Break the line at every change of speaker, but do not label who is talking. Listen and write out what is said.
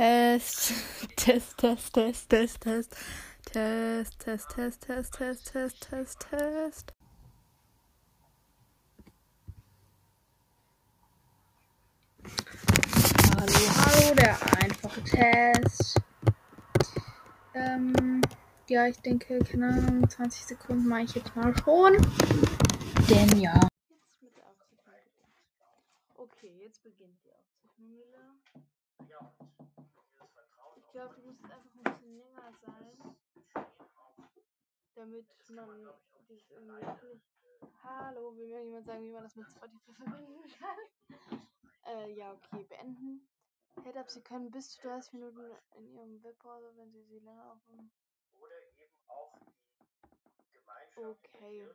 Test, Test, Test, Test, Test, Test, Test, Test, Test, Test, Test, Test, Test, Test. Hallo, hallo, der einfache Test. Ähm, ja, ich denke, keine Ahnung, 20 Sekunden mache ich jetzt mal schon. Denn ja. Okay, jetzt beginnt die Aufzeichnung wieder. Ich glaube, die muss jetzt einfach ein bisschen länger sein. Damit man das irgendwie nicht. Hallo, will mir jemand sagen, wie man das mit Spotify verbinden kann? äh, ja, okay, beenden. Head-Up, Sie können bis zu 30 Minuten in Ihrem Webbrowser, wenn Sie sie länger aufnehmen.
Oder eben auch die Gemeinschaft
Okay.